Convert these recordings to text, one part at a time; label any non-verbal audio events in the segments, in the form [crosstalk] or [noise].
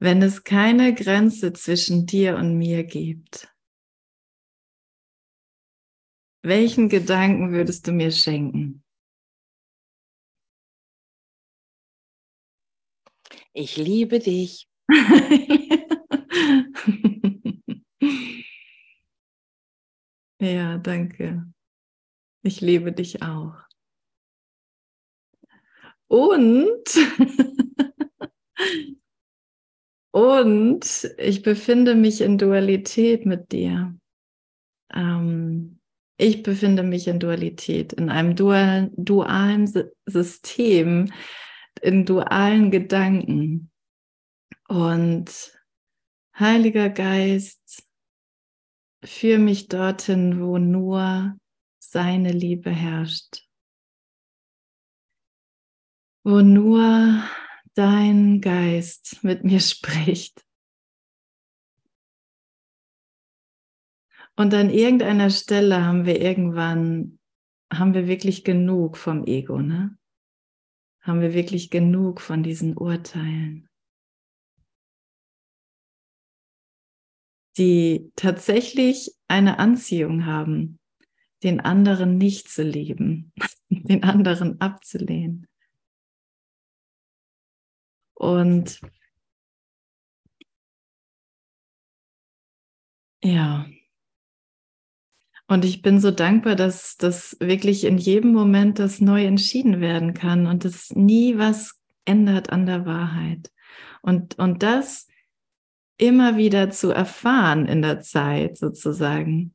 wenn es keine Grenze zwischen dir und mir gibt, welchen Gedanken würdest du mir schenken? Ich liebe dich. [laughs] ja, danke. Ich liebe dich auch. Und, [laughs] und ich befinde mich in Dualität mit dir. Ähm, ich befinde mich in Dualität, in einem dualen, dualen System, in dualen Gedanken. Und Heiliger Geist, führe mich dorthin, wo nur seine Liebe herrscht, wo nur dein Geist mit mir [laughs] spricht. Und an irgendeiner Stelle haben wir irgendwann, haben wir wirklich genug vom Ego, ne? Haben wir wirklich genug von diesen Urteilen, die tatsächlich eine Anziehung haben, den anderen nicht zu lieben, [laughs] den anderen abzulehnen. Und ja, und ich bin so dankbar, dass das wirklich in jedem Moment das neu entschieden werden kann und es nie was ändert an der Wahrheit. Und, und das immer wieder zu erfahren in der Zeit sozusagen,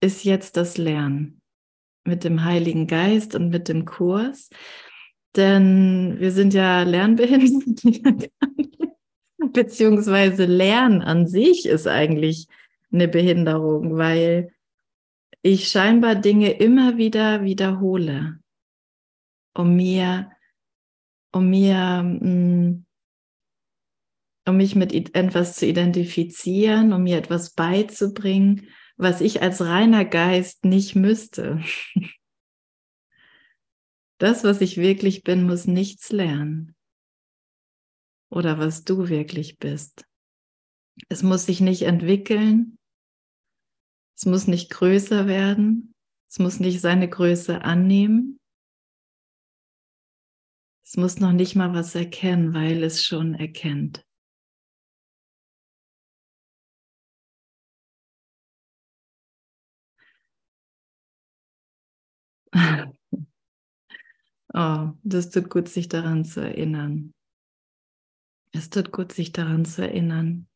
ist jetzt das Lernen mit dem Heiligen Geist und mit dem Kurs. Denn wir sind ja lernbehindert, [laughs] beziehungsweise Lernen an sich ist eigentlich eine Behinderung, weil ich scheinbar Dinge immer wieder wiederhole, um mir, um mir, mm, um mich mit etwas zu identifizieren, um mir etwas beizubringen, was ich als reiner Geist nicht müsste. [laughs] Das, was ich wirklich bin, muss nichts lernen. Oder was du wirklich bist. Es muss sich nicht entwickeln. Es muss nicht größer werden. Es muss nicht seine Größe annehmen. Es muss noch nicht mal was erkennen, weil es schon erkennt. [laughs] Oh, das tut gut, sich daran zu erinnern. Es tut gut, sich daran zu erinnern.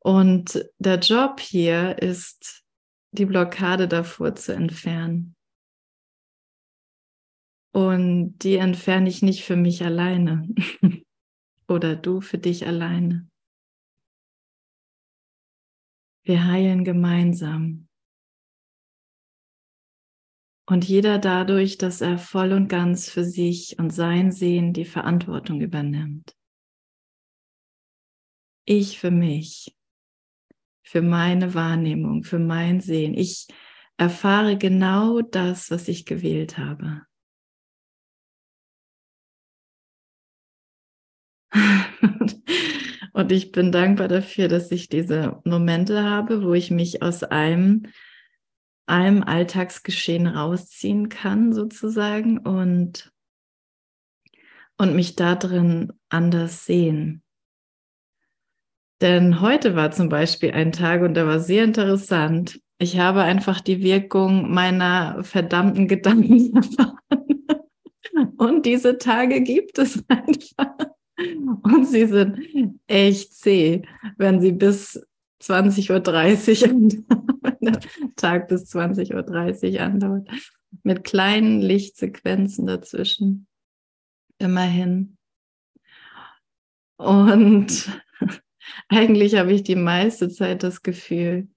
Und der Job hier ist die Blockade davor zu entfernen. Und die entferne ich nicht für mich alleine [laughs] oder du für dich alleine. Wir heilen gemeinsam. Und jeder dadurch, dass er voll und ganz für sich und sein Sehen die Verantwortung übernimmt. Ich für mich für meine Wahrnehmung, für mein Sehen. Ich erfahre genau das, was ich gewählt habe. [laughs] Und ich bin dankbar dafür, dass ich diese Momente habe, wo ich mich aus einem, einem Alltagsgeschehen rausziehen kann, sozusagen, und, und mich darin anders sehen. Denn heute war zum Beispiel ein Tag und der war sehr interessant. Ich habe einfach die Wirkung meiner verdammten Gedanken [laughs] erfahren. Und diese Tage gibt es [laughs] einfach. Und sie sind echt zäh, wenn sie bis 20.30 Uhr, wenn [laughs] der Tag bis 20.30 Uhr andauert, mit kleinen Lichtsequenzen dazwischen. Immerhin. Und [laughs] eigentlich habe ich die meiste Zeit das Gefühl,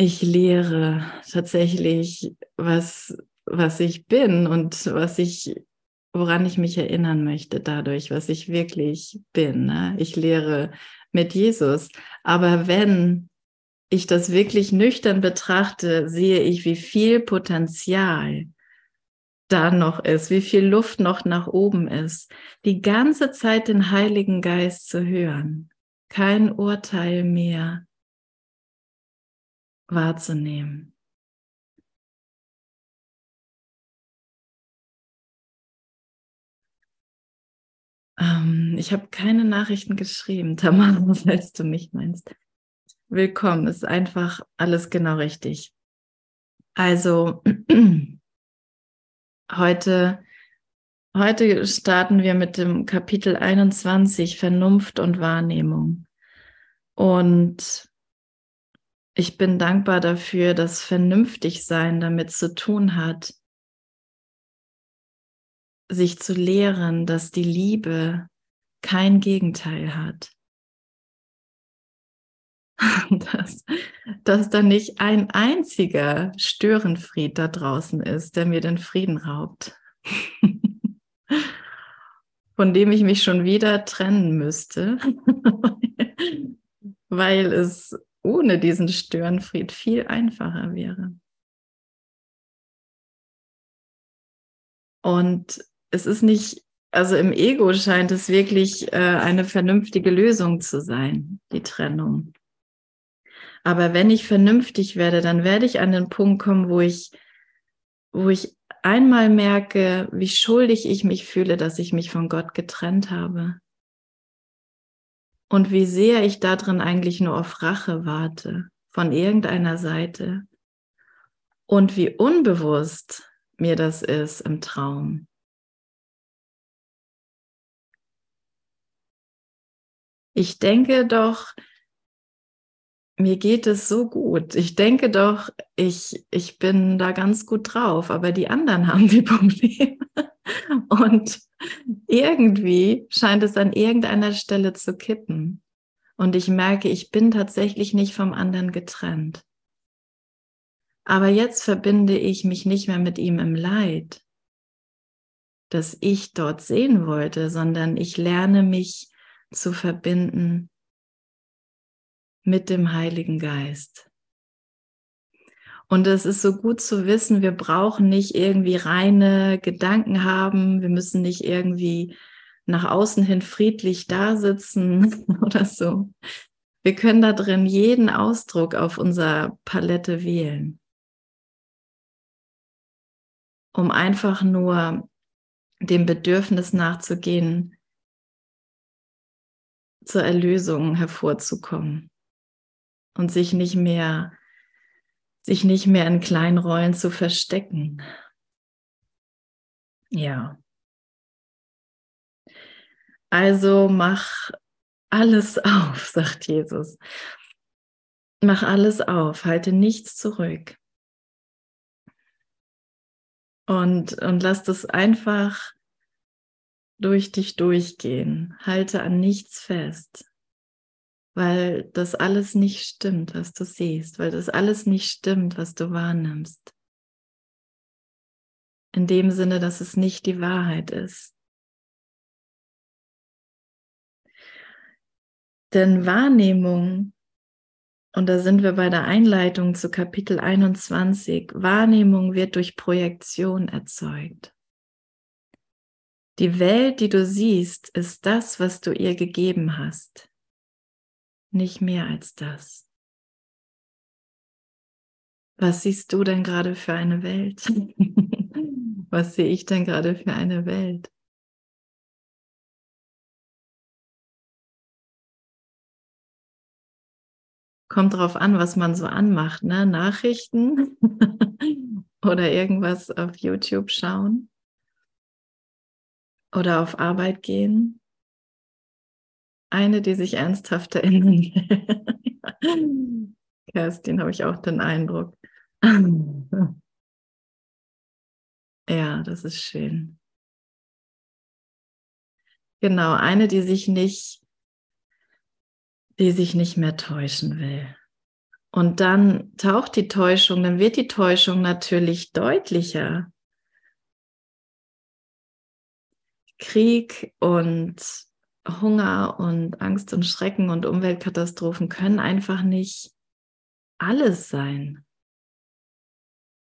ich lehre tatsächlich, was, was ich bin und was ich, woran ich mich erinnern möchte dadurch, was ich wirklich bin. Ne? Ich lehre mit Jesus. Aber wenn ich das wirklich nüchtern betrachte, sehe ich, wie viel Potenzial da noch ist, wie viel Luft noch nach oben ist, die ganze Zeit den Heiligen Geist zu hören, kein Urteil mehr wahrzunehmen. Ähm, ich habe keine Nachrichten geschrieben, Tamara, [laughs] falls du mich meinst. Willkommen, ist einfach alles genau richtig. Also [clears throat] heute, heute starten wir mit dem Kapitel 21 Vernunft und Wahrnehmung. Und ich bin dankbar dafür, dass vernünftig sein damit zu tun hat, sich zu lehren, dass die Liebe kein Gegenteil hat. [laughs] Dass, dass da nicht ein einziger Störenfried da draußen ist, der mir den Frieden raubt, [laughs] von dem ich mich schon wieder trennen müsste, [laughs] weil es ohne diesen Störenfried viel einfacher wäre. Und es ist nicht, also im Ego scheint es wirklich äh, eine vernünftige Lösung zu sein, die Trennung. Aber wenn ich vernünftig werde, dann werde ich an den Punkt kommen, wo ich, wo ich einmal merke, wie schuldig ich mich fühle, dass ich mich von Gott getrennt habe. Und wie sehr ich darin eigentlich nur auf Rache warte, von irgendeiner Seite. Und wie unbewusst mir das ist im Traum. Ich denke doch, mir geht es so gut. Ich denke doch, ich, ich bin da ganz gut drauf, aber die anderen [laughs] haben die Probleme. Und irgendwie scheint es an irgendeiner Stelle zu kippen. Und ich merke, ich bin tatsächlich nicht vom anderen getrennt. Aber jetzt verbinde ich mich nicht mehr mit ihm im Leid, das ich dort sehen wollte, sondern ich lerne mich zu verbinden mit dem Heiligen Geist. Und es ist so gut zu wissen, wir brauchen nicht irgendwie reine Gedanken haben, wir müssen nicht irgendwie nach außen hin friedlich da sitzen [laughs] oder so. Wir können da drin jeden Ausdruck auf unserer Palette wählen, um einfach nur dem Bedürfnis nachzugehen, zur Erlösung hervorzukommen und sich nicht mehr, sich nicht mehr in kleinen Rollen zu verstecken. Ja. Also mach alles [laughs] auf, sagt Jesus. Mach alles auf, halte nichts zurück. Und, und lass das einfach durch dich durchgehen. Halte an nichts fest, weil das alles nicht stimmt, was du siehst, weil das alles nicht stimmt, was du wahrnimmst. In dem Sinne, dass es nicht die Wahrheit ist. Denn Wahrnehmung, und da sind wir bei der Einleitung zu Kapitel 21, Wahrnehmung wird durch Projektion erzeugt. Die Welt, die du siehst, ist das, was du ihr gegeben hast. Nicht mehr als das. Was siehst du denn gerade für eine Welt? [laughs] was sehe ich denn gerade für eine Welt? Kommt drauf an, was man so anmacht, ne? Nachrichten [laughs] oder irgendwas auf YouTube schauen oder auf Arbeit gehen. Eine, die sich ernsthaft erinnern [laughs] will. Kerstin, habe ich auch den Eindruck. [laughs] ja, das ist schön. Genau, eine, die sich nicht, die sich nicht mehr täuschen will. Und dann taucht die Täuschung, dann wird die Täuschung natürlich deutlicher. Krieg und Hunger und Angst und Schrecken und Umweltkatastrophen können einfach nicht alles sein.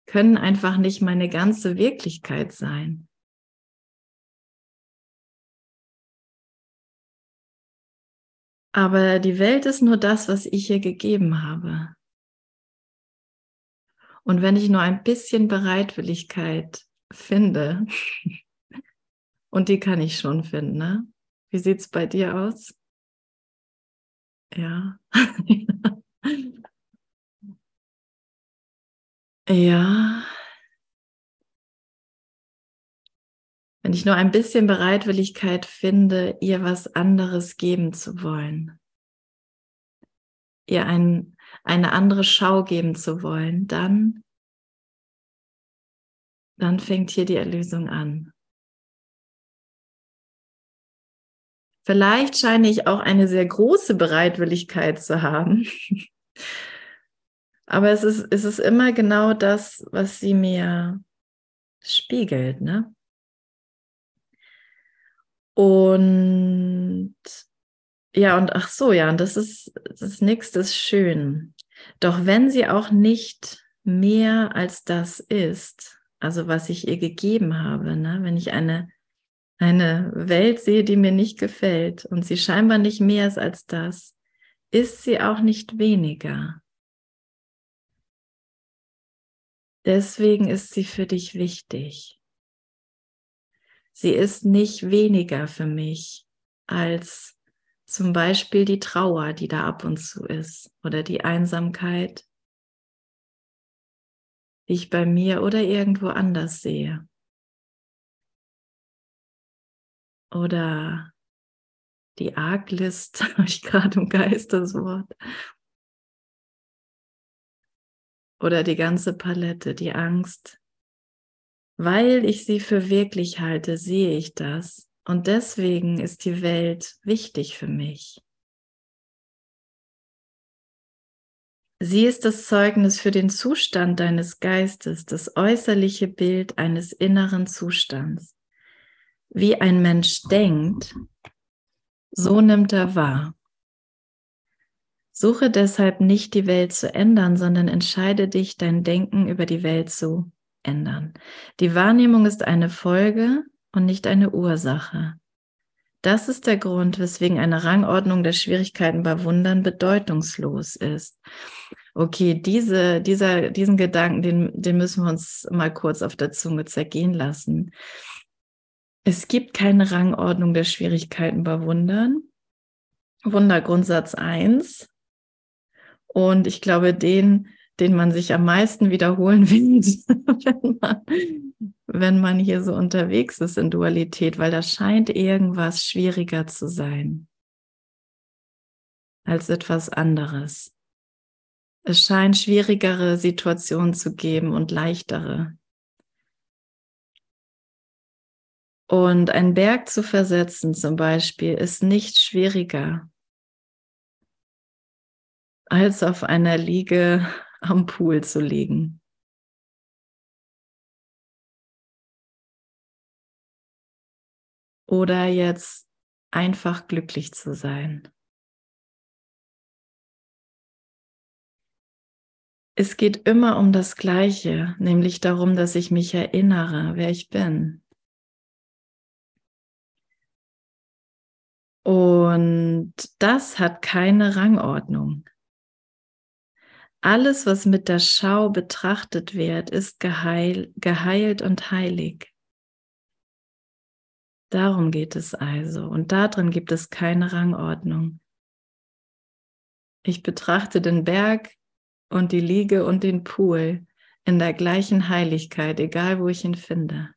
können einfach nicht meine ganze Wirklichkeit sein. Aber die Welt ist nur das, was ich ihr gegeben habe. Und wenn ich nur ein bisschen Bereitwilligkeit finde, [laughs] und die kann ich schon finden, ne? Wie sieht es bei dir aus? Ja. [laughs] ja. Wenn ich nur ein bisschen Bereitwilligkeit finde, ihr was anderes geben zu wollen, ihr ein, eine andere Schau geben zu wollen, dann, dann fängt hier die Erlösung an. Vielleicht scheine ich auch eine sehr große Bereitwilligkeit zu haben. [laughs] Aber es ist, es ist immer genau das, was sie mir spiegelt, ne? Und ja, und ach so, ja, und das ist das nächste ist schön. Doch wenn sie auch nicht mehr als das ist, also was ich ihr gegeben habe, ne? wenn ich eine, eine Welt sehe, die mir nicht gefällt und sie scheinbar nicht mehr ist als das, ist sie auch nicht weniger. Deswegen ist sie für dich wichtig. Sie ist nicht weniger für mich als zum Beispiel die Trauer, die da ab und zu ist oder die Einsamkeit, die ich bei mir oder irgendwo anders sehe. Oder die Arglist, [laughs] habe ich gerade im Geist das Wort. Oder die ganze Palette, die Angst, weil ich sie für wirklich halte, sehe ich das. Und deswegen ist die Welt wichtig für mich. Sie ist das Zeugnis für den Zustand deines Geistes, das äußerliche Bild eines inneren Zustands. Wie ein Mensch denkt, so nimmt er wahr. Suche deshalb nicht die Welt zu ändern, sondern entscheide dich, dein Denken über die Welt zu ändern. Die Wahrnehmung ist eine Folge und nicht eine Ursache. Das ist der Grund, weswegen eine Rangordnung der Schwierigkeiten bei Wundern bedeutungslos ist. Okay, diese, dieser, diesen Gedanken, den, den müssen wir uns mal kurz auf der Zunge zergehen lassen. Es gibt keine Rangordnung der Schwierigkeiten bei Wundern. Wundergrundsatz 1. Und ich glaube, den den man sich am meisten wiederholen [laughs] will, wenn man, wenn man hier so unterwegs ist in Dualität, weil da scheint irgendwas schwieriger zu sein als etwas anderes. Es scheint schwierigere Situationen zu geben und leichtere. Und einen Berg zu versetzen zum Beispiel ist nicht schwieriger als auf einer Liege am Pool zu liegen. Oder jetzt einfach glücklich zu sein. Es geht immer um das Gleiche, nämlich darum, dass ich mich erinnere, wer ich bin. Und das hat keine Rangordnung. Alles, was mit der Schau betrachtet wird, ist geheil, geheilt und heilig. Darum geht es also. Und darin gibt es keine Rangordnung. Ich betrachte den Berg und die Liege und den Pool in der gleichen Heiligkeit, egal wo ich ihn finde.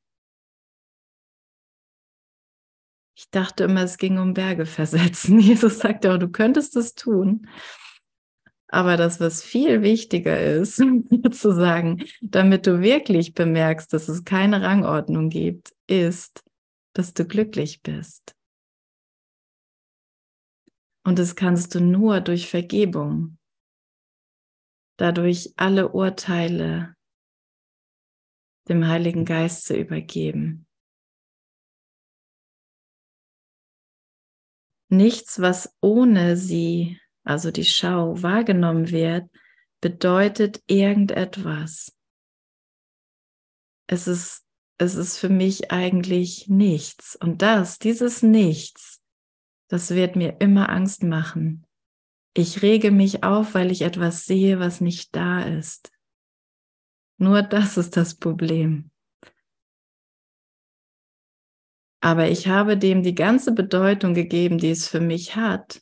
Ich dachte immer, es ging um Berge versetzen. [laughs] Jesus sagt auch, du könntest es tun. Aber das, was viel wichtiger ist, [laughs] zu sagen, damit du wirklich bemerkst, dass es keine Rangordnung gibt, ist, dass du glücklich bist. Und das kannst du nur durch Vergebung, dadurch alle Urteile dem Heiligen Geist zu übergeben. Nichts, was ohne sie also die Schau, wahrgenommen wird, bedeutet irgendetwas. es ist, es ist für mich eigentlich nichts. Und das, dieses Nichts, das wird mir immer Angst machen. Ich rege mich auf, weil ich etwas sehe, was nicht da ist. Nur das ist das Problem. Aber ich habe dem die ganze Bedeutung gegeben, die es für mich hat.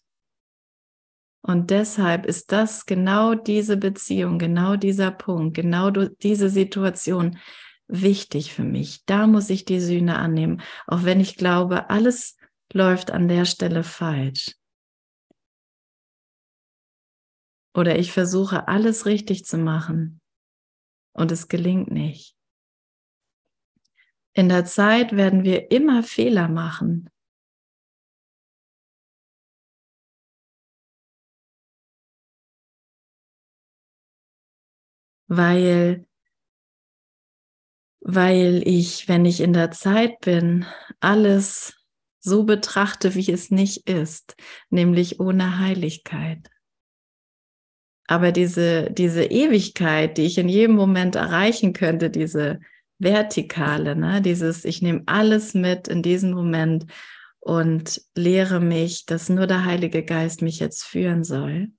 Und deshalb ist das genau diese Beziehung, genau dieser Punkt, genau diese Situation wichtig für mich. Da muss ich die Sühne annehmen, auch wenn ich glaube, alles läuft an der Stelle falsch. Oder ich versuche alles richtig zu machen und es gelingt nicht. In der Zeit werden wir immer Fehler machen. Weil, weil ich, wenn ich in der Zeit bin, alles so betrachte, wie es nicht ist, nämlich ohne Heiligkeit. Aber diese, diese Ewigkeit, die ich in jedem Moment erreichen könnte, diese Vertikale, ne? dieses, ich nehme alles mit in diesem Moment und lehre mich, dass nur der Heilige Geist mich jetzt führen soll.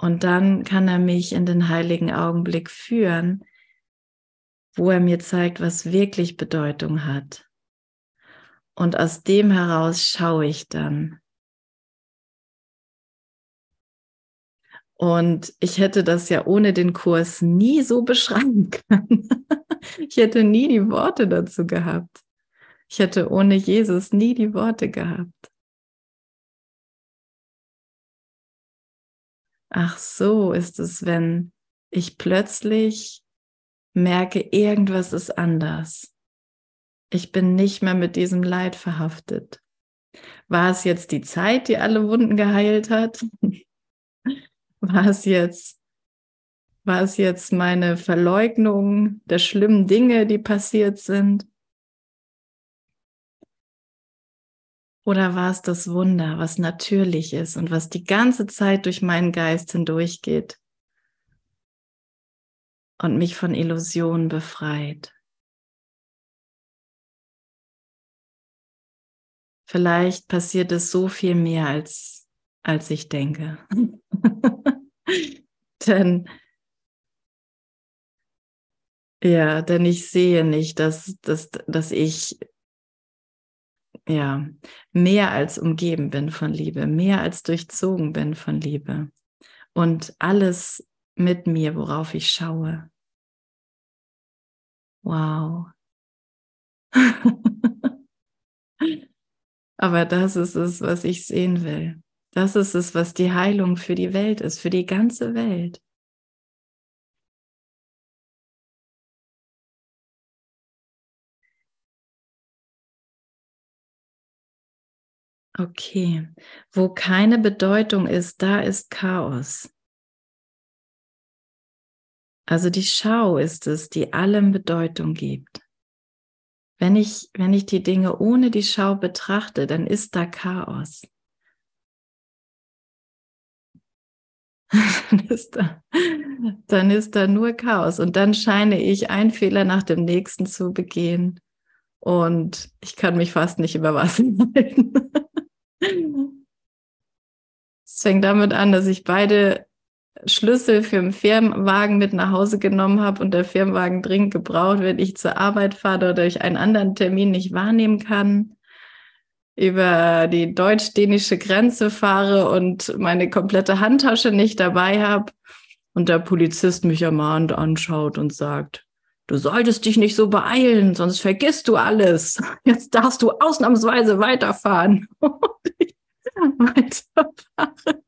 Und dann kann er mich in den heiligen Augenblick führen, wo er mir zeigt, was wirklich Bedeutung hat. Und aus dem heraus schaue ich dann. Und ich hätte das ja ohne den Kurs nie so [laughs] beschreiben können. ich hätte nie die Worte dazu gehabt. Ich hätte ohne Jesus nie die Worte gehabt. Ach so ist es, wenn ich plötzlich merke, irgendwas ist anders. Ich bin nicht mehr mit diesem Leid verhaftet. War es jetzt die Zeit, die alle Wunden geheilt hat? War es jetzt, war es jetzt meine Verleugnung der schlimmen Dinge, die passiert sind? Oder war es das Wunder, was natürlich ist und was die ganze Zeit durch meinen Geist hindurchgeht und mich von Illusionen befreit? Vielleicht passiert es so viel mehr, als, als ich denke. [laughs] denn, ja, denn ich sehe nicht, dass, dass, dass ich ja, mehr als umgeben bin von Liebe, mehr als durchzogen bin von Liebe und alles mit mir, worauf ich schaue. Wow. [laughs] Aber das ist es, was ich sehen will. Das ist es, was die Heilung für die Welt ist, für die ganze Welt. Okay, wo keine Bedeutung ist, da ist Chaos. Also die Schau ist es, die allem Bedeutung gibt. Wenn ich, wenn ich die Dinge ohne die Schau betrachte, dann ist da Chaos. [laughs] dann, ist da, dann ist da nur Chaos. Und dann scheine ich einen Fehler nach dem nächsten zu begehen. Und ich kann mich fast nicht über Wasser [laughs] halten. Es fängt damit an, dass ich beide Schlüssel für den Firmenwagen mit nach Hause genommen habe und der Firmenwagen dringend gebraucht wird, ich zur Arbeit fahre oder ich einen anderen Termin nicht wahrnehmen kann über die deutsch-dänische Grenze fahre und meine komplette Handtasche nicht dabei habe und der Polizist mich ermahnt anschaut und sagt, du solltest dich nicht so beeilen, sonst vergisst du alles. Jetzt darfst du ausnahmsweise weiterfahren. [laughs] Und ich weiterfahre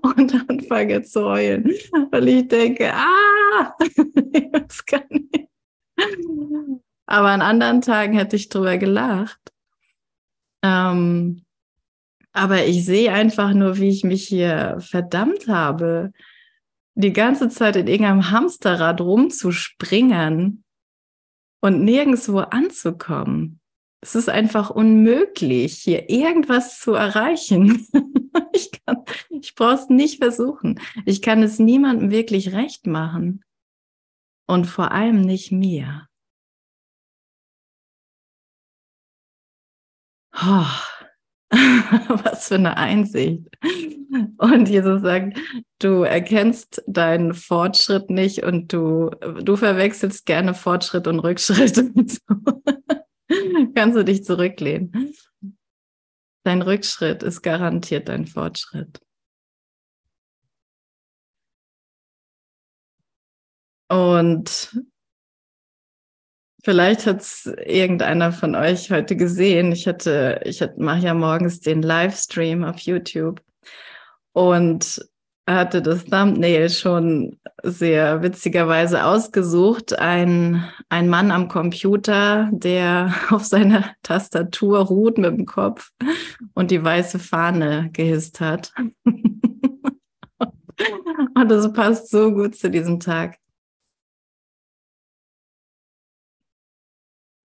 und anfange zu heulen, weil ich denke, ah, [laughs] das kann ich. Aber an anderen Tagen hätte ich drüber gelacht. Ähm, aber ich sehe einfach nur, wie ich mich hier verdammt habe, die ganze Zeit in irgendeinem Hamsterrad rumzuspringen und nirgendwo anzukommen. Es ist einfach unmöglich, hier irgendwas zu erreichen. [laughs] ich ich brauche es nicht versuchen. Ich kann es niemandem wirklich recht machen. und vor allem nicht mir. Oh, [laughs] was für eine Einsicht. Und Jesus sagt, du erkennst deinen Fortschritt nicht und du, du verwechselst gerne Fortschritt und Rückschritt. Und so. [laughs] Kannst du dich zurücklehnen. Dein Rückschritt ist garantiert dein Fortschritt. Und vielleicht hat es irgendeiner von euch heute gesehen. Ich hatte, ich mache ja morgens den Livestream auf YouTube und hatte das Thumbnail schon sehr witzigerweise ausgesucht. Ein, ein Mann am Computer, der [laughs] auf seiner Tastatur ruht mit dem Kopf und die weiße Fahne gehisst hat. [laughs] und das passt so gut zu diesem Tag.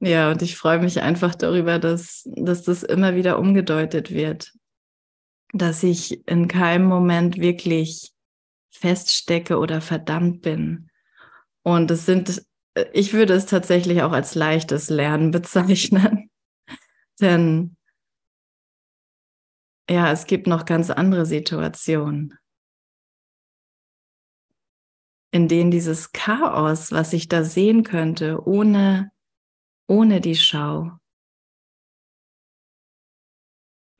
Ja, und ich freue mich einfach darüber, dass, dass das immer wieder umgedeutet wird, dass ich in keinem Moment wirklich feststecke oder verdammt bin. Und es sind, ich würde es tatsächlich auch als leichtes Lernen [laughs] bezeichnen. Denn ja, es gibt noch ganz andere Situationen, in denen dieses Chaos, was ich da sehen könnte, ohne, ohne die Schau,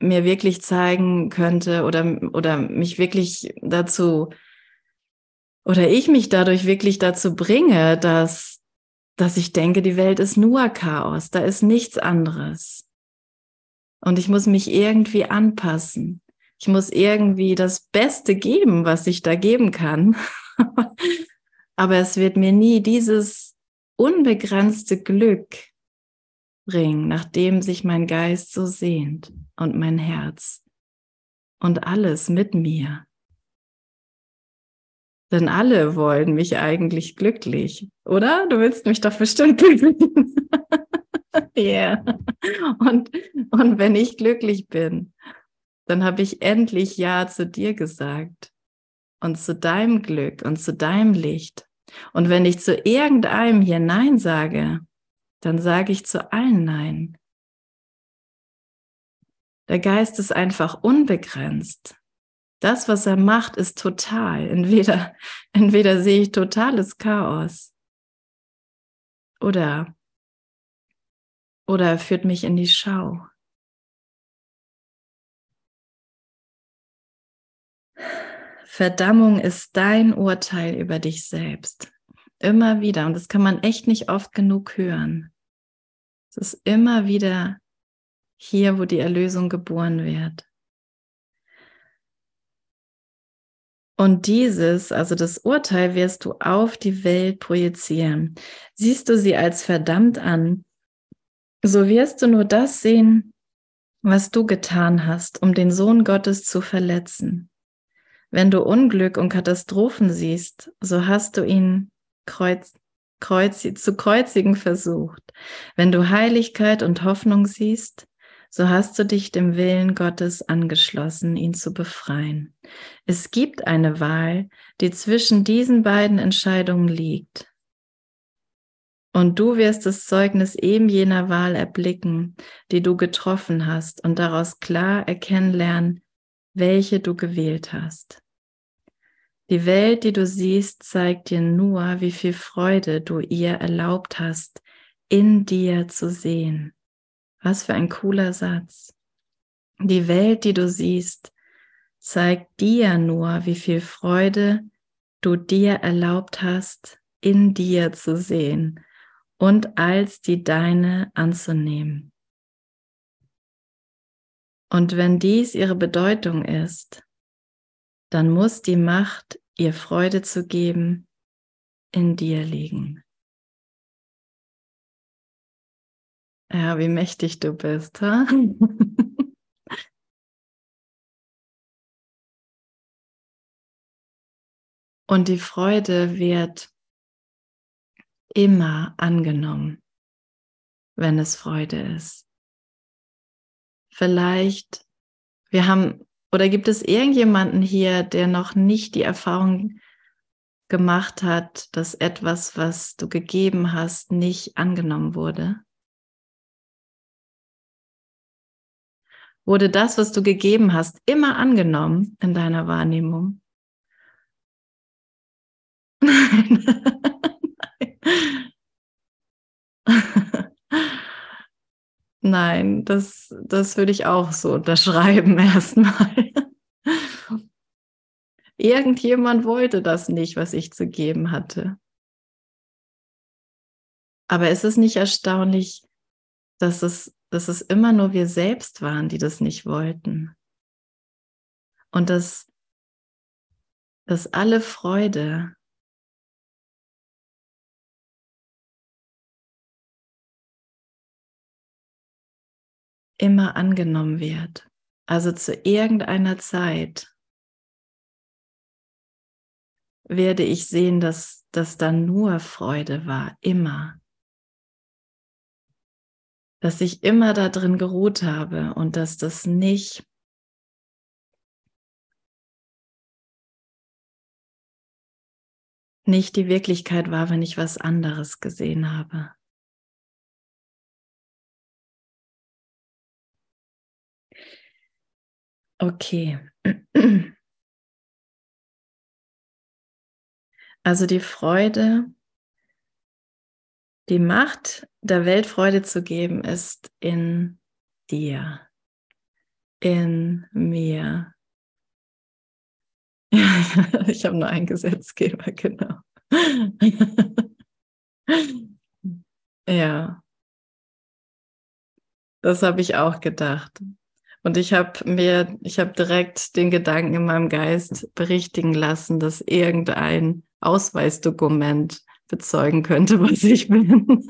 mir wirklich zeigen könnte oder, oder mich wirklich dazu oder ich mich dadurch wirklich dazu bringe, dass, dass ich denke, die Welt ist nur Chaos, da ist nichts anderes. Und ich muss mich irgendwie anpassen. Ich muss irgendwie das Beste geben, was ich da geben kann. [laughs] Aber es wird mir nie dieses unbegrenzte Glück bringen, nachdem sich mein Geist so sehnt und mein Herz und alles mit mir. Denn alle wollen mich eigentlich glücklich, oder? Du willst mich doch bestimmt glücklich. [laughs] Yeah. Und, und wenn ich glücklich bin, dann habe ich endlich Ja zu dir gesagt und zu deinem Glück und zu deinem Licht. Und wenn ich zu irgendeinem hier Nein sage, dann sage ich zu allen Nein. Der Geist ist einfach unbegrenzt. Das, was er macht, ist total. Entweder, [laughs] entweder sehe ich totales Chaos oder, oder er führt mich in die Schau. Verdammung ist dein Urteil über dich selbst. Immer wieder. Und das kann man echt nicht oft genug hören. Es ist immer wieder hier, wo die Erlösung geboren wird. Und dieses, also das Urteil, wirst du auf die Welt projizieren. Siehst du sie als verdammt an, so wirst du nur das sehen, was du getan hast, um den Sohn Gottes zu verletzen. Wenn du Unglück und Katastrophen siehst, so hast du ihn kreuz, kreuz, zu kreuzigen versucht. Wenn du Heiligkeit und Hoffnung siehst, so hast du dich dem Willen Gottes angeschlossen, ihn zu befreien. Es gibt eine Wahl, die zwischen diesen beiden Entscheidungen liegt. Und du wirst das Zeugnis eben jener Wahl erblicken, die du getroffen hast und daraus klar erkennen lernen, welche du gewählt hast. Die Welt, die du siehst, zeigt dir nur, wie viel Freude du ihr erlaubt hast, in dir zu sehen. Was für ein cooler Satz. Die Welt, die du siehst, zeigt dir nur, wie viel Freude du dir erlaubt hast, in dir zu sehen und als die deine anzunehmen. Und wenn dies ihre Bedeutung ist, dann muss die Macht, ihr Freude zu geben, in dir liegen. Ja, wie mächtig du bist. Ha? [laughs] Und die Freude wird immer angenommen, wenn es Freude ist. Vielleicht, wir haben, oder gibt es irgendjemanden hier, der noch nicht die Erfahrung gemacht hat, dass etwas, was du gegeben hast, nicht angenommen wurde? Wurde das, was du gegeben hast, immer angenommen in deiner Wahrnehmung? [laughs] Nein. Nein, das, das würde ich auch so unterschreiben [laughs] erstmal. Irgendjemand wollte das nicht, was ich zu geben hatte. Aber ist es nicht erstaunlich, dass es, dass es immer nur wir selbst waren, die das nicht wollten? Und dass, dass alle Freude, immer angenommen wird. Also zu irgendeiner Zeit werde ich sehen, dass das dann nur Freude war, immer. Dass ich immer da drin geruht habe und dass das nicht nicht die Wirklichkeit war, wenn ich was anderes gesehen habe. Okay. [clears throat] Also die Freude, die Macht der Welt Freude zu geben, ist in dir, in mir. [laughs] ich habe nur einen Gesetzgeber, [laughs] genau. ja, das habe ich auch gedacht. Und ich habe mir, ich habe direkt den Gedanken in meinem Geist berichtigen lassen, dass irgendein Ausweisdokument bezeugen könnte, [laughs] was ich bin.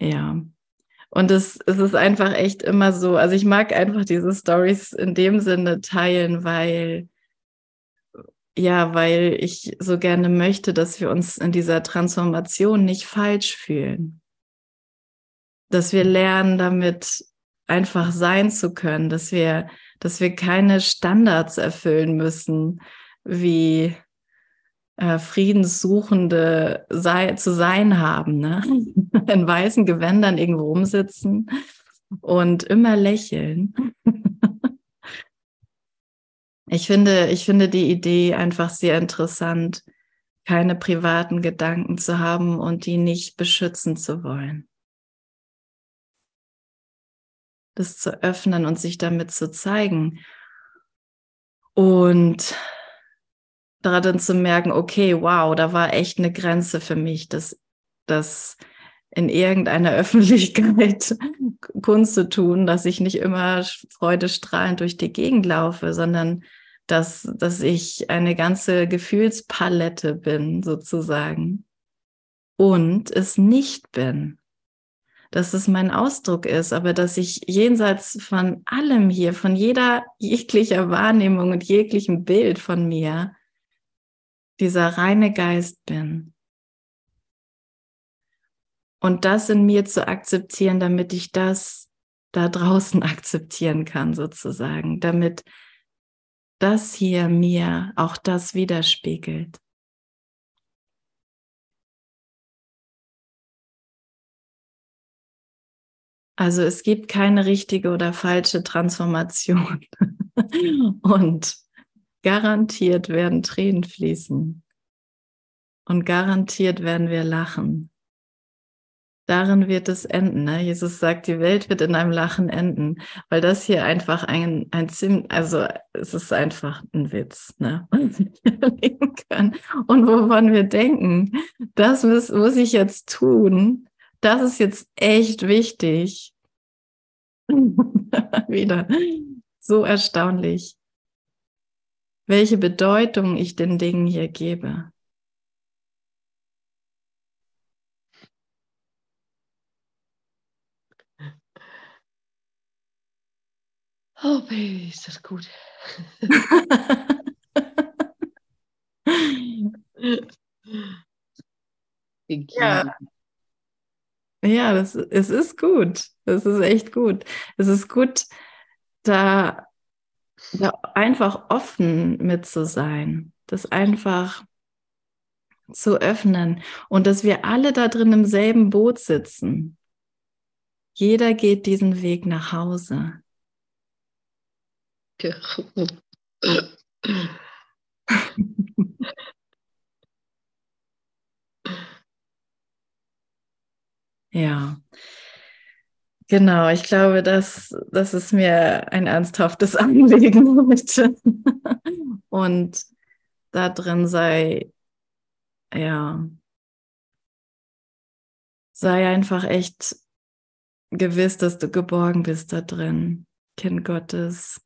ja. Und es, es ist einfach echt immer so, also ich mag einfach diese Stories in dem Sinne teilen, weil ja, weil ich so gerne möchte, dass wir uns in dieser Transformation nicht falsch fühlen dass wir lernen, damit einfach sein zu können, dass wir, dass wir keine Standards erfüllen müssen, wie äh, Friedenssuchende sei, zu sein haben, ne? [laughs] in weißen Gewändern irgendwo rumsitzen und immer lächeln. [laughs] ich finde, ich finde die Idee einfach sehr interessant, keine privaten Gedanken zu haben und die nicht beschützen zu wollen. Das zu öffnen und sich damit zu zeigen. Und daran zu merken, okay, wow, da war echt eine Grenze für mich, dass das in irgendeiner [laughs] Öffentlichkeit Kunst zu tun, dass ich nicht immer freudestrahlend durch die Gegend laufe, sondern dass, dass ich eine ganze Gefühlspalette bin, sozusagen. Und es nicht bin dass es mein Ausdruck ist, aber dass ich jenseits von allem hier, von jeder jeglicher Wahrnehmung und jeglichem Bild von mir, dieser reine Geist bin. Und das in mir zu akzeptieren, damit ich das da draußen [laughs] akzeptieren kann, sozusagen, damit das hier mir auch das widerspiegelt. Also es gibt keine richtige oder falsche Transformation. [laughs] und garantiert werden Tränen fließen. Und garantiert werden wir lachen. Darin wird es enden. Ne? Jesus sagt, die Welt wird in einem Lachen enden, weil das hier einfach ein, ein Zim, also es ist einfach ein Witz, ne? [laughs] leben können. Und wovon wir denken, das muss, muss ich jetzt tun, das ist jetzt echt wichtig. [laughs] Wieder so erstaunlich, welche Bedeutung ich den Dingen hier gebe. Oh, Baby, ist das gut. [laughs] ja. Ja, das, es ist gut. Es ist echt gut. Es ist gut, da da einfach offen mit zu sein, das einfach zu öffnen und dass wir alle da drin im selben Boot sitzen. Jeder geht diesen Weg nach Hause. ja. [laughs] [laughs] Genau, ich glaube, dass das ist mir ein ernsthaftes [laughs] Anliegen heute. Und da drin sei, ja, sei einfach echt gewiss, dass du geborgen bist da drin, Kind Gottes.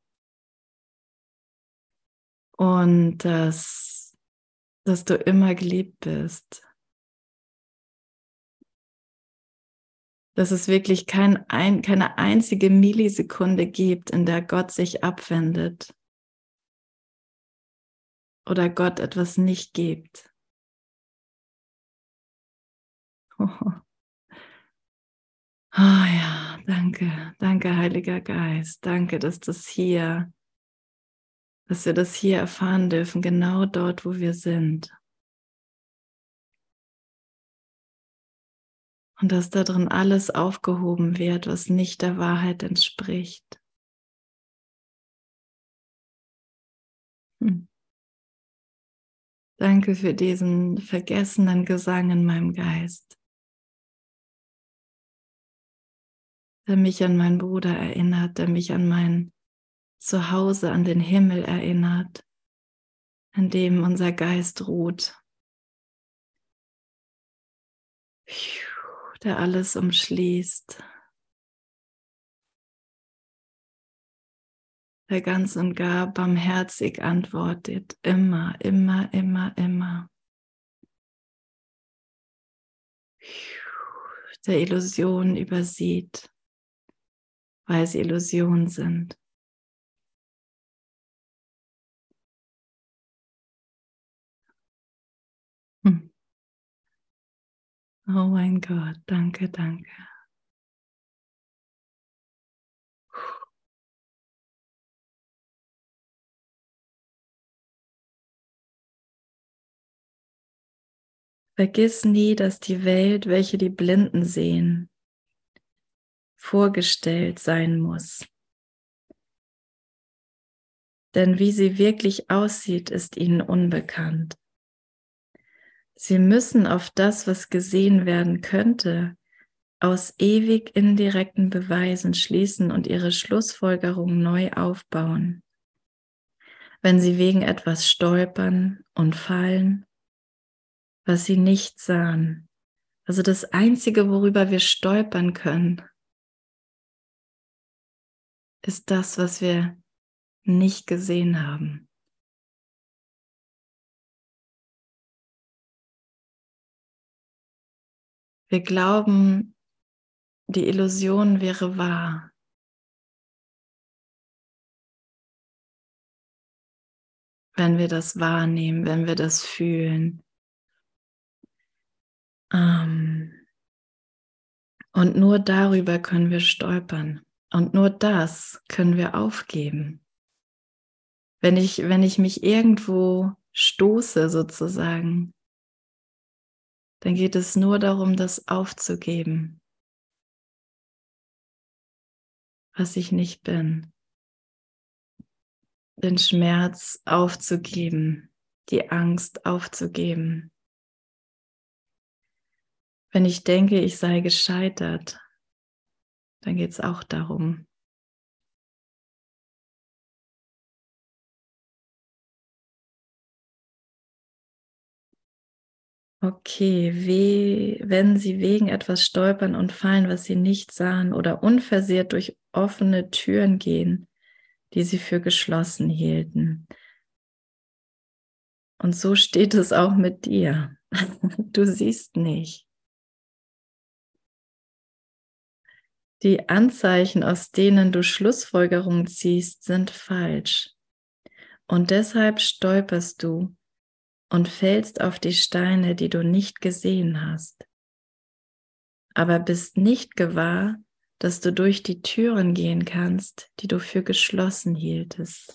Und dass, dass du immer geliebt bist. Dass es wirklich kein, ein, keine einzige Millisekunde gibt, in der Gott sich abwendet oder Gott etwas nicht gibt. Oh. [laughs] oh ja, danke, danke, Heiliger Geist, danke, dass das hier, dass wir das hier erfahren dürfen, genau dort, wo wir sind. Und dass da drin alles aufgehoben wird, was nicht der Wahrheit entspricht. Hm. Danke für diesen vergessenen Gesang in meinem Geist, der mich an meinen Bruder erinnert, der mich an mein Zuhause, an den Himmel erinnert, in dem unser Geist ruht. Phew der alles umschließt, der ganz und gar barmherzig antwortet, immer, immer, immer, immer. Der Illusionen übersieht, weil sie Illusionen sind. Oh mein Gott, danke, danke. Vergiss nie, dass die Welt, welche die Blinden sehen, vorgestellt sein muss. Denn wie sie wirklich aussieht, ist ihnen unbekannt. Sie müssen auf das, was gesehen werden könnte, aus ewig indirekten Beweisen schließen und ihre Schlussfolgerung neu aufbauen. Wenn sie wegen etwas stolpern und fallen, was sie nicht sahen. Also das Einzige, worüber wir stolpern können, ist das, was wir nicht gesehen haben. Wir glauben, die Illusion wäre wahr. Wenn wir das wahrnehmen, wenn wir das fühlen. Ähm, und nur darüber können wir stolpern. Und nur das können wir aufgeben. Wenn ich, wenn ich mich irgendwo stoße sozusagen, dann geht es nur darum, das aufzugeben, was ich nicht bin. Den Schmerz aufzugeben, die Angst aufzugeben. Wenn ich denke, ich sei gescheitert, dann geht es auch darum, Okay, wie, wenn Sie wegen etwas stolpern und fallen, was Sie nicht sahen, oder unversehrt durch offene Türen gehen, die Sie für geschlossen hielten. Und so steht es auch mit dir. [laughs] Du siehst nicht. Die Anzeichen, aus denen du Schlussfolgerungen ziehst, sind falsch. Und deshalb stolperst du und fällst auf die Steine, die du nicht gesehen hast, aber bist nicht gewahr, dass du durch die Türen gehen kannst, die du für geschlossen hieltest.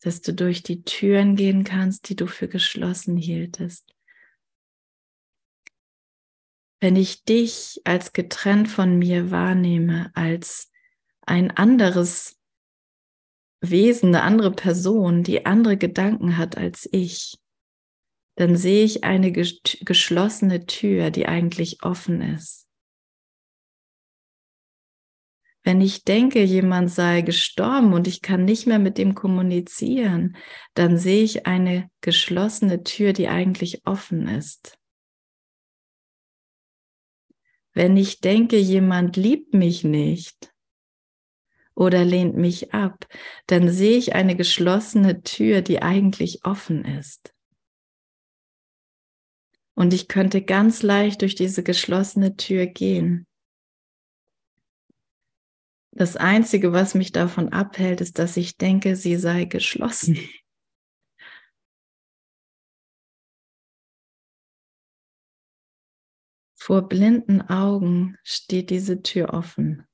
dass du durch die Türen gehen kannst, die du für geschlossen hieltest. Wenn ich dich als getrennt von mir wahrnehme, als ein anderes Wesen, eine andere Person, die andere Gedanken hat als ich, dann sehe ich eine geschlossene Tür, die eigentlich offen ist. Wenn ich denke, jemand sei gestorben und ich kann nicht mehr mit dem kommunizieren, dann sehe ich eine geschlossene Tür, die eigentlich offen ist. Wenn ich denke, jemand liebt mich nicht oder lehnt mich ab, dann sehe ich eine geschlossene Tür, die eigentlich offen ist. Und ich könnte ganz leicht durch diese geschlossene Tür gehen. Das Einzige, was mich davon abhält, ist, dass ich denke, sie sei geschlossen. [laughs] Vor blinden Augen steht diese Tür offen.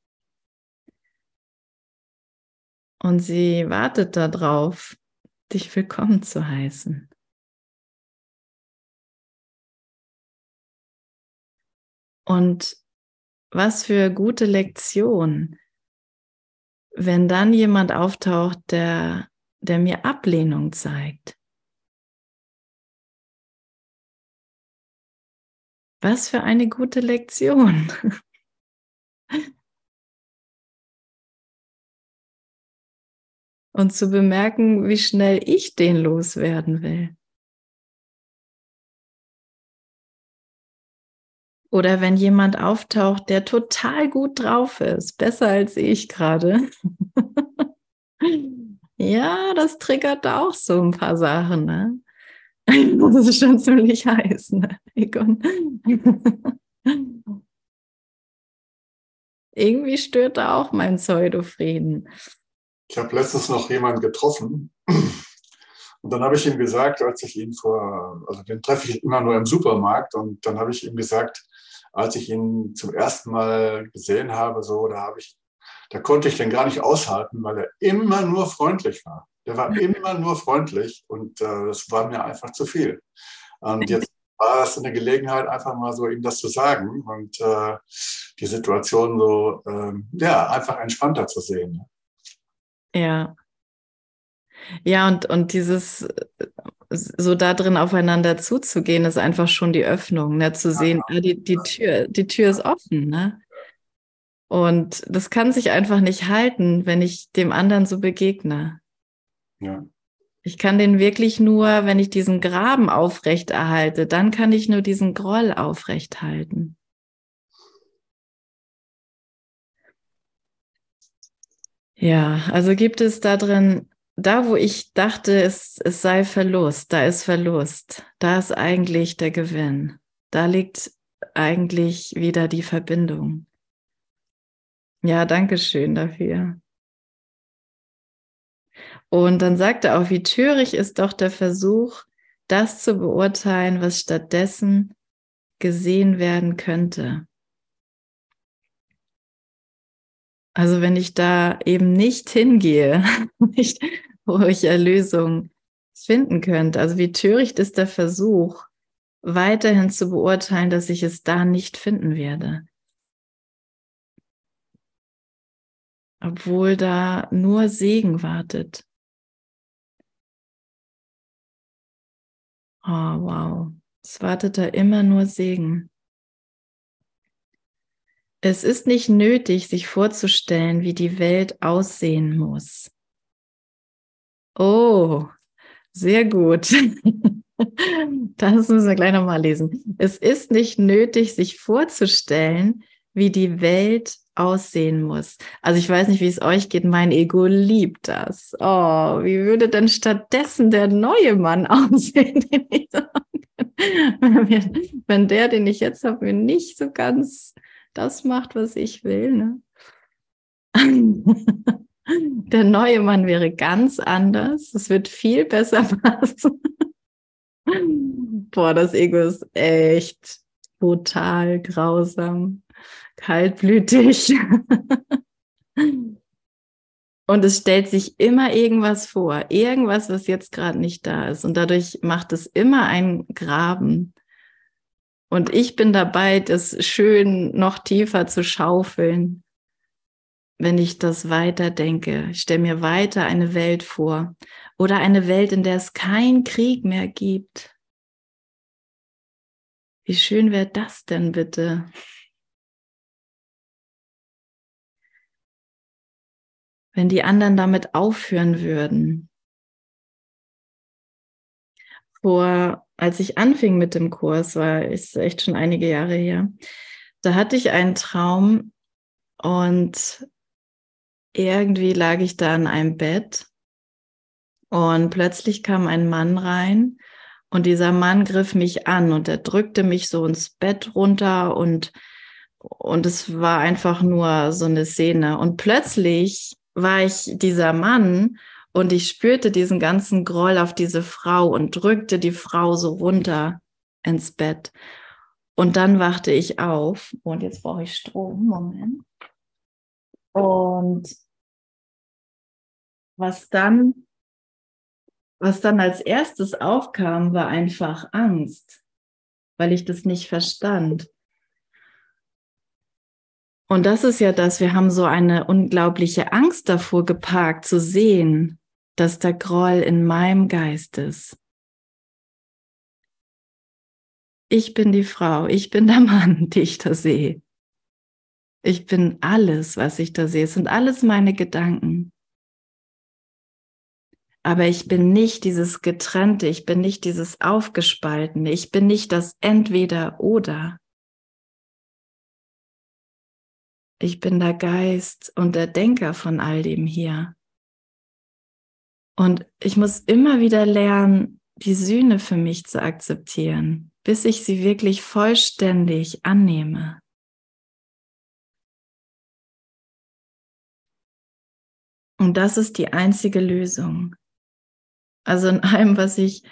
Und sie wartet darauf, dich willkommen zu heißen. Und was für gute Lektion, wenn dann jemand auftaucht, der, der mir Ablehnung zeigt. Was für eine gute Lektion. [laughs] Und zu bemerken, wie schnell ich den loswerden will. Oder wenn jemand auftaucht, der total gut drauf ist, besser als ich gerade. [laughs] ja, das triggert auch so ein paar Sachen. Ne? [laughs] Das ist schon ziemlich heiß, ne? Egon. [laughs] Irgendwie stört da auch mein Pseudofrieden. Ich habe letztens noch jemanden getroffen und dann habe ich ihm gesagt, als ich ihn vor, also den treffe ich immer nur im Supermarkt und dann habe ich ihm gesagt, als ich ihn zum ersten Mal gesehen habe, so, da habe ich, da konnte ich den gar nicht aushalten, weil er immer nur freundlich war. Der war [laughs] immer nur freundlich und äh, das war mir einfach zu viel. Und jetzt war es eine Gelegenheit, einfach mal so ihm das zu sagen und äh, die Situation so, äh, ja, einfach entspannter zu sehen. Ja. Ja, und, und dieses so da drin aufeinander zuzugehen, ist einfach schon die Öffnung, ne? zu sehen, ah, die, die, Tür, die Tür ist offen. Ne? Und das kann sich einfach nicht halten, wenn ich dem anderen so begegne. Ja. Ich kann den wirklich nur, wenn ich diesen Graben aufrecht erhalte, dann kann ich nur diesen Groll aufrecht halten. Ja, also gibt es da drin da, wo ich dachte, es, es sei Verlust, da ist Verlust. Da ist eigentlich der Gewinn. Da liegt eigentlich wieder die Verbindung. Ja, danke schön dafür. Und dann sagt er auch, wie töricht ist doch der Versuch, das zu beurteilen, was stattdessen gesehen werden könnte. Also wenn ich da eben nicht hingehe, [laughs] nicht wo ich Erlösung finden könnte. Also wie töricht ist der Versuch, weiterhin zu beurteilen, dass ich es da nicht finden werde. Obwohl da nur Segen wartet. Oh, wow. Es wartet da immer nur Segen. Es ist nicht nötig, sich vorzustellen, wie die Welt aussehen muss. Oh, sehr gut. [laughs] Das müssen wir gleich nochmal lesen. Es ist nicht nötig, sich vorzustellen, wie die Welt aussehen muss. Also ich weiß nicht, wie es euch geht. Mein Ego liebt das. Oh, wie würde denn stattdessen der neue Mann [laughs] aussehen, den ich wenn, wenn der, den ich jetzt habe, mir nicht so ganz das macht, was ich will. Ne? [laughs] Der neue Mann wäre ganz anders. Es wird viel besser [laughs] passen. Boah, das Ego ist echt brutal, grausam, kaltblütig. Und es stellt sich immer irgendwas vor, irgendwas, was jetzt gerade nicht da ist. Und dadurch macht es immer einen Graben. Und ich bin dabei, das schön noch tiefer zu schaufeln, wenn ich das weiterdenke. Ich stelle mir weiter eine Welt vor oder eine Welt, in der es keinen Krieg mehr gibt. Wie schön wäre das denn bitte? wenn die anderen damit aufhören würden. Vor, als ich anfing mit dem Kurs, war ist echt schon einige Jahre her, da hatte ich einen Traum und irgendwie lag ich da in einem Bett und plötzlich kam ein Mann rein und dieser Mann griff mich an und er drückte mich so ins Bett runter und und es war einfach nur so eine Szene und plötzlich war ich dieser Mann und ich spürte diesen ganzen Groll auf diese Frau und drückte die Frau so runter ins Bett. Und dann wachte ich auf und jetzt brauche ich Strom. Moment. Und was dann, was dann als erstes aufkam, war einfach Angst, weil ich das nicht verstand. Und das ist ja das, wir haben so eine unglaubliche Angst davor geparkt, zu sehen, dass der Groll in meinem Geist ist. Ich bin die Frau, ich bin der [laughs] Mann, die ich da sehe. Ich bin alles, was ich da sehe. Es sind alles meine Gedanken. Aber ich bin nicht dieses Getrennte, ich bin nicht dieses Aufgespaltene, ich bin nicht das Entweder oder. Ich bin der Geist und der Denker von all dem hier. Und ich muss immer wieder lernen, die Sühne für mich zu akzeptieren, bis ich sie wirklich vollständig annehme. Und das ist die einzige Lösung. Also in allem, was ich,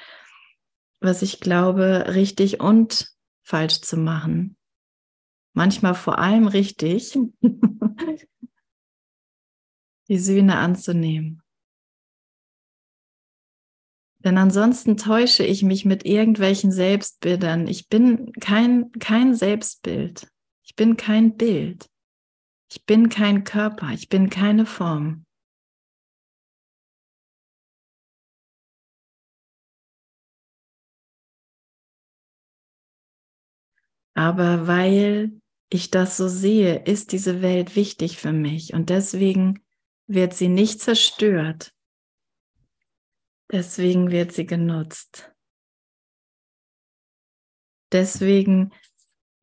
was ich glaube, richtig und falsch zu machen manchmal vor allem richtig, [laughs] die Sühne anzunehmen. Denn ansonsten täusche ich mich mit irgendwelchen Selbstbildern. Ich bin kein, kein Selbstbild. Ich bin kein Bild. Ich bin kein Körper. Ich bin keine Form. Aber weil ich das so sehe, ist diese Welt wichtig für mich und deswegen wird sie nicht zerstört. Deswegen wird sie genutzt. Deswegen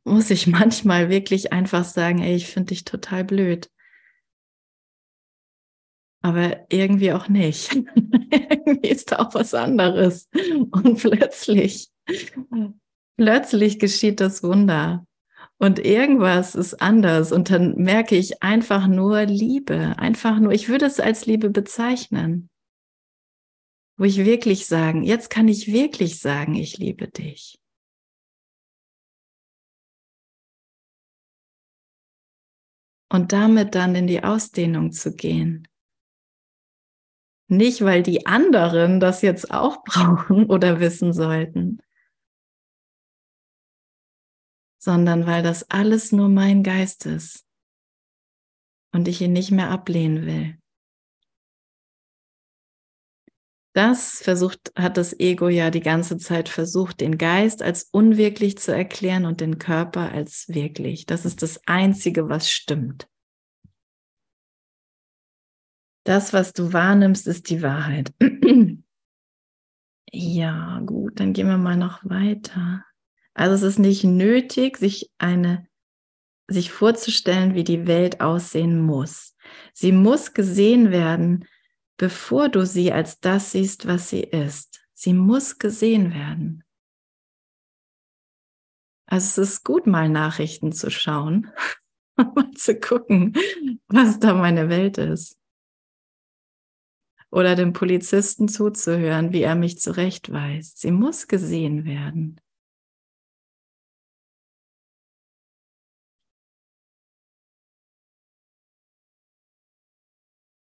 muss ich [laughs] manchmal wirklich einfach sagen, ey, ich finde dich total blöd. Aber irgendwie auch nicht. [laughs] irgendwie ist da auch was anderes. Und plötzlich, plötzlich geschieht das Wunder. Und irgendwas ist anders und dann merke ich einfach nur Liebe, einfach nur, ich würde es als Liebe bezeichnen, wo ich wirklich sagen, jetzt kann ich wirklich sagen, ich liebe dich. Und damit dann in die Ausdehnung zu gehen. Nicht, weil die anderen das jetzt auch [laughs] brauchen oder wissen sollten, sondern weil das alles nur mein Geist ist und ich ihn nicht mehr ablehnen will. Das versucht, hat das Ego ja die ganze Zeit versucht, den Geist als unwirklich zu erklären und den Körper als wirklich. Das ist das Einzige, was stimmt. Das, was du wahrnimmst, ist die Wahrheit. [clears throat] ja, gut, dann gehen wir mal noch weiter. Also es ist nicht nötig, sich eine, sich vorzustellen, wie die Welt aussehen muss. Sie muss gesehen werden, bevor du sie als das siehst, was sie ist. Sie muss gesehen werden. Also es ist gut, mal Nachrichten zu schauen, [laughs] mal zu gucken, was da meine Welt ist. Oder dem Polizisten zuzuhören, wie er mich zurechtweist. Sie muss gesehen werden.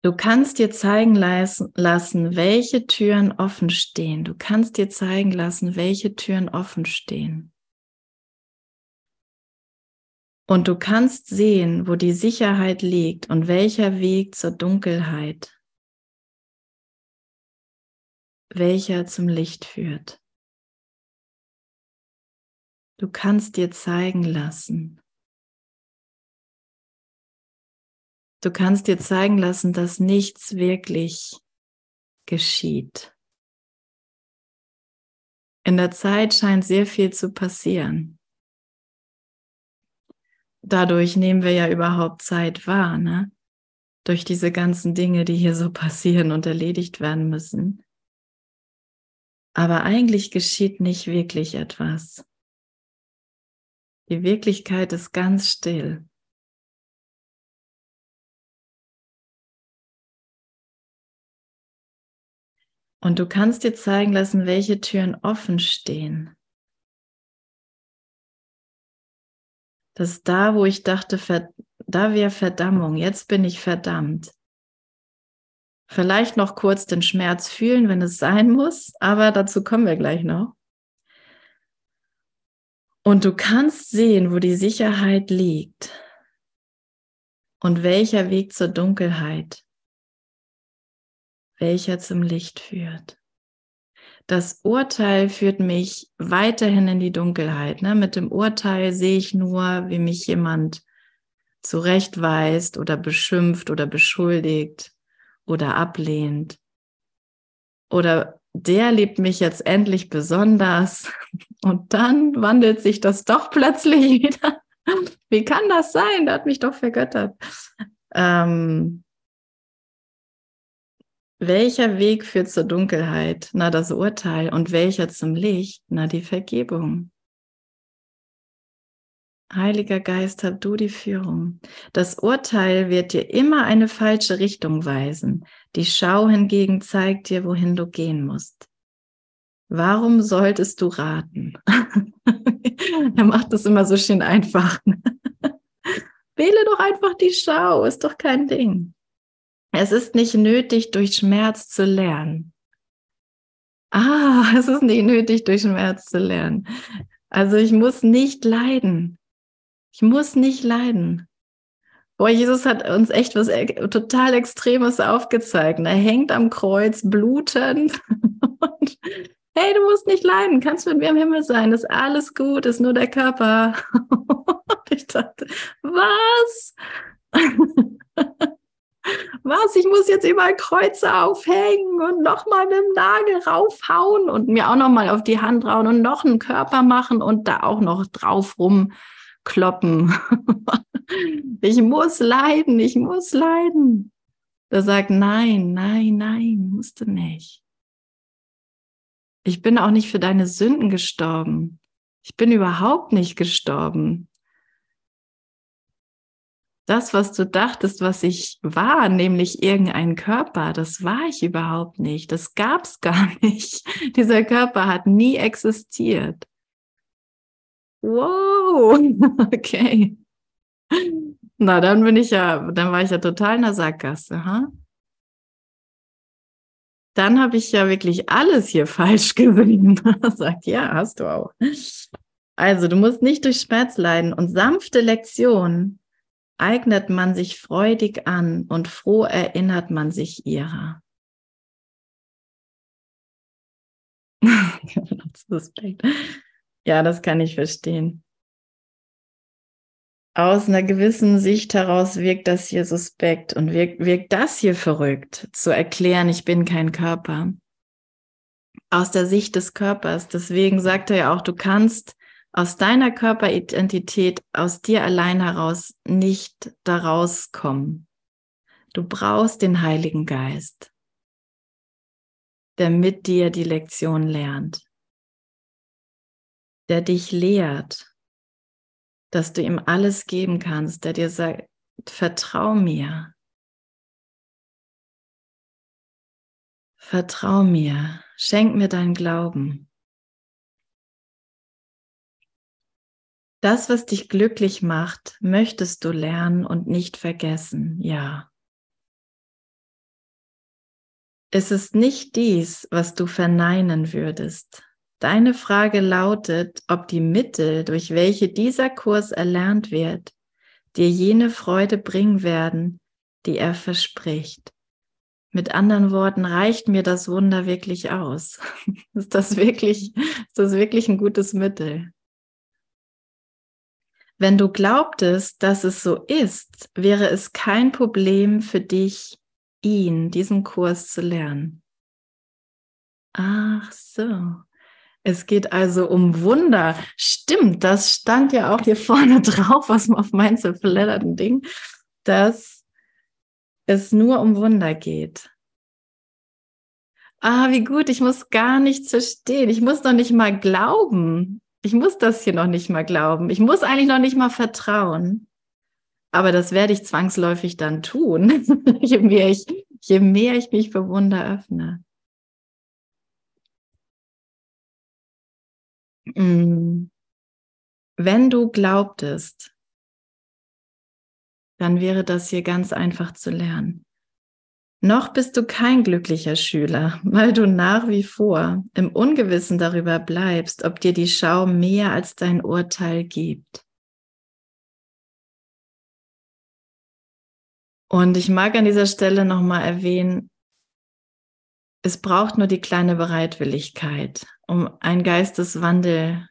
Du kannst dir zeigen lassen, welche Türen offen stehen. Du kannst dir zeigen lassen, welche Türen offen stehen. Und du kannst sehen, wo die Sicherheit liegt und welcher Weg zur Dunkelheit, welcher zum Licht führt. Du kannst dir zeigen lassen. Du kannst dir zeigen lassen, dass nichts wirklich geschieht. In der Zeit scheint sehr viel zu passieren. Dadurch nehmen wir ja überhaupt Zeit wahr, ne? Durch diese ganzen Dinge, die hier so [laughs] passieren und erledigt werden müssen. Aber eigentlich geschieht nicht wirklich etwas. Die Wirklichkeit ist ganz still. Und du kannst dir zeigen lassen, welche Türen offen stehen. Dass da, wo ich dachte, da wäre Verdammung, jetzt bin ich verdammt. Vielleicht noch kurz den Schmerz fühlen, wenn es sein muss, aber dazu kommen wir gleich noch. Und du kannst sehen, wo die Sicherheit liegt und welcher Weg zur Dunkelheit welcher zum Licht führt. Das Urteil führt mich weiterhin in die Dunkelheit. Ne? Mit dem Urteil sehe ich nur, wie mich jemand zurechtweist oder beschimpft oder beschuldigt oder ablehnt. Oder der liebt mich jetzt endlich besonders. [laughs] Und dann wandelt sich das doch plötzlich [laughs] wieder. Wie kann das sein? Der hat mich doch vergöttert. Ähm, welcher Weg führt zur Dunkelheit? Na, das Urteil. Und welcher zum Licht? Na, die Vergebung. Heiliger Geist, hab du die Führung. Das Urteil wird dir immer eine falsche Richtung weisen. Die Schau hingegen zeigt dir, wohin du gehen musst. Warum solltest du raten? [laughs] er macht das immer so schön einfach. [laughs] Wähle doch einfach die Schau, ist doch kein Ding. Es ist nicht nötig, durch Schmerz zu lernen. Ah, [laughs] es ist nicht nötig, durch Schmerz zu lernen. Also ich muss nicht leiden. Ich muss nicht leiden. Boah, Jesus hat uns echt was total Extremes aufgezeigt. Er hängt am Kreuz, blutend. [laughs] Und hey, du musst nicht leiden, kannst mit mir im Himmel sein, ist alles gut, ist nur der Körper. [laughs] ich dachte, was? Was, ich muss jetzt überall Kreuze aufhängen und nochmal mit dem Nagel raufhauen und mir auch nochmal auf die Hand rauen und noch einen Körper machen und da auch noch drauf rumkloppen. [laughs] ich muss leiden, ich muss leiden. Der sagt, nein, nein, nein, musst du nicht. Ich bin auch nicht für deine Sünden gestorben. Ich bin überhaupt nicht gestorben das, was du dachtest, was ich war, nämlich irgendein Körper, das war ich überhaupt nicht. Das gab es gar [laughs] nicht. Dieser Körper hat nie existiert. Wow, [laughs] okay. Na, dann bin ich ja, dann war ich ja total in der Sackgasse, ha? Dann habe ich ja wirklich alles hier [laughs] falsch gesehen. Sagt, ja, hast du auch. Also, du musst nicht durch Schmerz leiden und sanfte Lektionen eignet man sich freudig an und froh erinnert man sich ihrer. [laughs] ja, das kann ich verstehen. Aus einer gewissen Sicht heraus wirkt das hier suspekt und wirkt, wirkt das hier verrückt, zu erklären, ich bin kein Körper. Aus der Sicht des Körpers. Deswegen sagt er ja auch, du kannst aus deiner Körperidentität, aus dir allein heraus nicht daraus kommen. Du brauchst den Heiligen Geist, der mit dir die Lektion lernt, der dich lehrt, dass du ihm alles geben kannst, der dir sagt, vertrau mir. Vertrau mir, schenk mir dein Glauben. Das, was dich glücklich macht, möchtest du lernen und nicht vergessen, ja. Es ist nicht dies, was du verneinen würdest. Deine Frage lautet, ob die Mittel, durch welche dieser Kurs erlernt wird, dir jene Freude bringen werden, die er verspricht. Mit anderen Worten, reicht mir das Wunder wirklich aus? [laughs] ist das wirklich, ist das wirklich ein gutes Mittel? Wenn du glaubtest, dass es so ist, wäre es kein Problem für dich, ihn, diesen Kurs zu lernen. Ach so. Es geht also um Wunder. Stimmt, das stand ja auch hier [laughs] vorne drauf, was auf meinem zerfledderten Ding, dass es nur um Wunder geht. Ah, wie gut, ich muss gar nichts verstehen. Ich muss noch nicht mal glauben. Ich muss das hier noch nicht mal glauben. Ich muss eigentlich noch nicht mal vertrauen. Aber das werde ich zwangsläufig dann tun, [laughs] je, mehr ich, je mehr ich mich für Wunder öffne. Mm. Wenn du glaubtest, dann wäre das hier ganz einfach zu lernen. Noch bist du kein glücklicher Schüler, weil du nach wie vor im Ungewissen darüber bleibst, ob dir die Schau mehr als dein Urteil gibt. Und ich mag an dieser Stelle nochmal erwähnen, es braucht nur die kleine Bereitwilligkeit, um einen Geisteswandel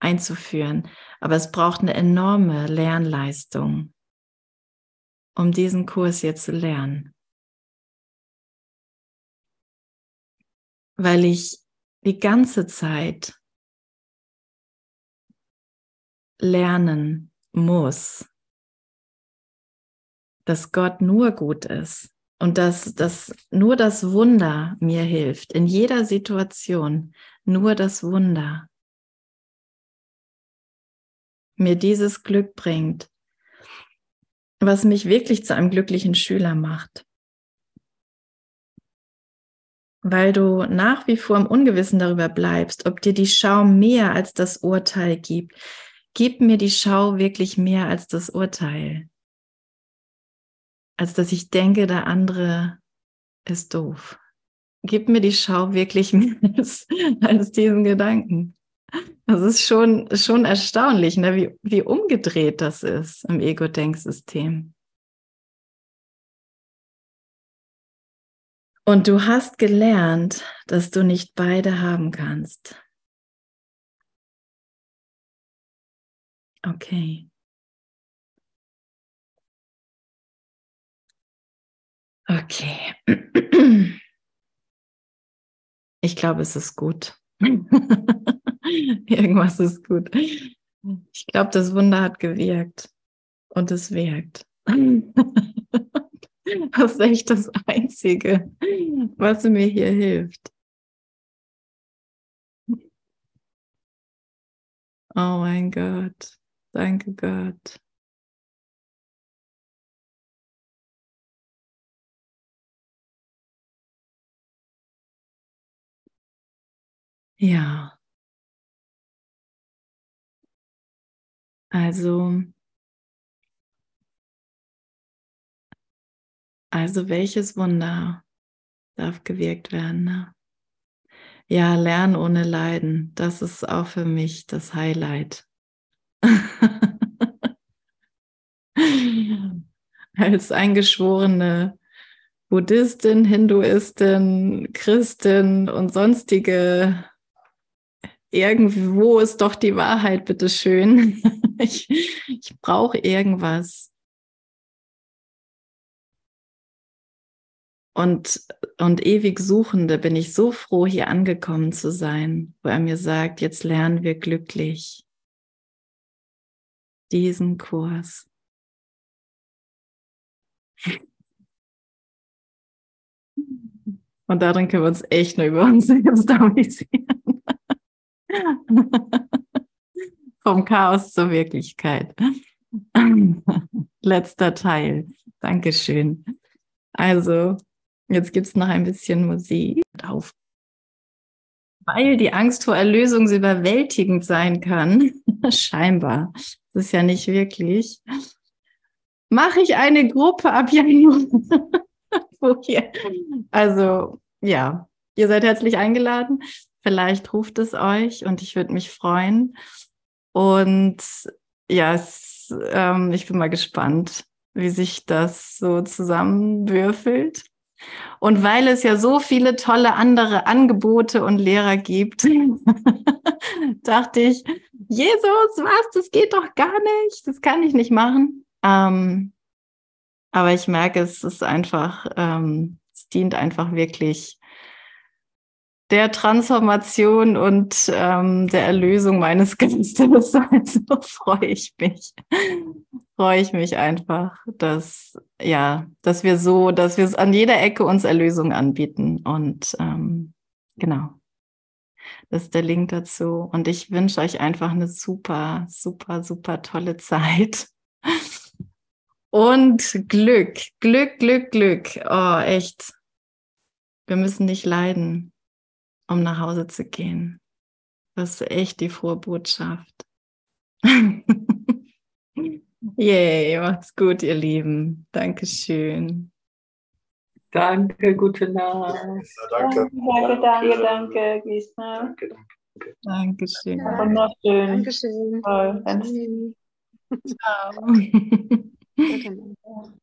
einzuführen. Aber es braucht eine enorme Lernleistung um diesen Kurs hier zu lernen. Weil ich die ganze Zeit lernen muss, dass Gott nur gut ist und dass, dass nur das Wunder mir hilft, in jeder Situation, nur das Wunder mir dieses Glück bringt, was mich wirklich zu einem glücklichen Schüler macht. Weil du nach wie vor im Ungewissen darüber bleibst, ob dir die Schau mehr als das Urteil gibt. Gib mir die Schau wirklich mehr als das Urteil. Als dass ich denke, der andere ist doof. Gib mir die Schau wirklich [laughs] mehr als, als diesen Gedanken. Das ist schon, schon erstaunlich, ne? wie, wie umgedreht das ist im Ego-Denksystem. Und du hast gelernt, dass du nicht beide haben kannst. Okay. Okay. Ich glaube, es ist gut. [laughs] Irgendwas ist gut. Ich glaube, das Wunder hat gewirkt und es wirkt. [laughs] [laughs] Das ist echt das Einzige, was mir hier hilft. Oh mein Gott, danke Gott. Ja. Also, also welches Wunder darf gewirkt werden? Ne? Ja, Lernen ohne Leiden, das ist auch für mich das Highlight. [laughs] Als eingeschworene Buddhistin, Hinduistin, Christin und sonstige irgendwo ist doch die Wahrheit, bitteschön. [laughs] Ich, ich brauche irgendwas. Und, und ewig Suchende bin ich so froh, hier angekommen zu sein, wo er mir sagt, jetzt lernen wir glücklich diesen Kurs. Und darin können wir uns echt nur über uns selbst amüsieren. [laughs] Vom Chaos zur Wirklichkeit. [laughs] Letzter Teil. Dankeschön. Also, jetzt gibt es noch ein bisschen Musik auf. Weil die Angst vor Erlösung so überwältigend sein kann, [laughs] scheinbar, das ist ja nicht wirklich, mache ich eine Gruppe ab Januar. [laughs] also ja, ihr seid herzlich eingeladen. Vielleicht ruft es euch und ich würde mich freuen. Und ja, es, ähm, ich bin mal gespannt, wie sich das so zusammenwürfelt. Und weil es ja so viele tolle andere Angebote und Lehrer gibt, [laughs] dachte ich, Jesus, was, das geht doch gar nicht, das kann ich nicht machen. Ähm, aber ich merke, es ist einfach, ähm, es dient einfach wirklich der Transformation und ähm, der Erlösung meines [laughs] Geistes. Also freue ich mich, freue ich mich einfach, dass ja, dass wir so, dass wir an jeder Ecke uns Erlösung anbieten und ähm, genau. Das ist der Link dazu. Und ich wünsche euch einfach eine super, super, super tolle Zeit. Und Glück, Glück, Glück, Glück. Oh, echt. Wir müssen nicht leiden um nach Hause zu gehen. Das ist echt die frohe Botschaft. [laughs] Yay, macht's gut, ihr Lieben. Dankeschön. Danke, gute Nacht. Danke. Danke, danke, danke, Gisna. Danke, danke. Dankeschön. Wunderschön. Dankeschön. Toll. Ciao. [laughs]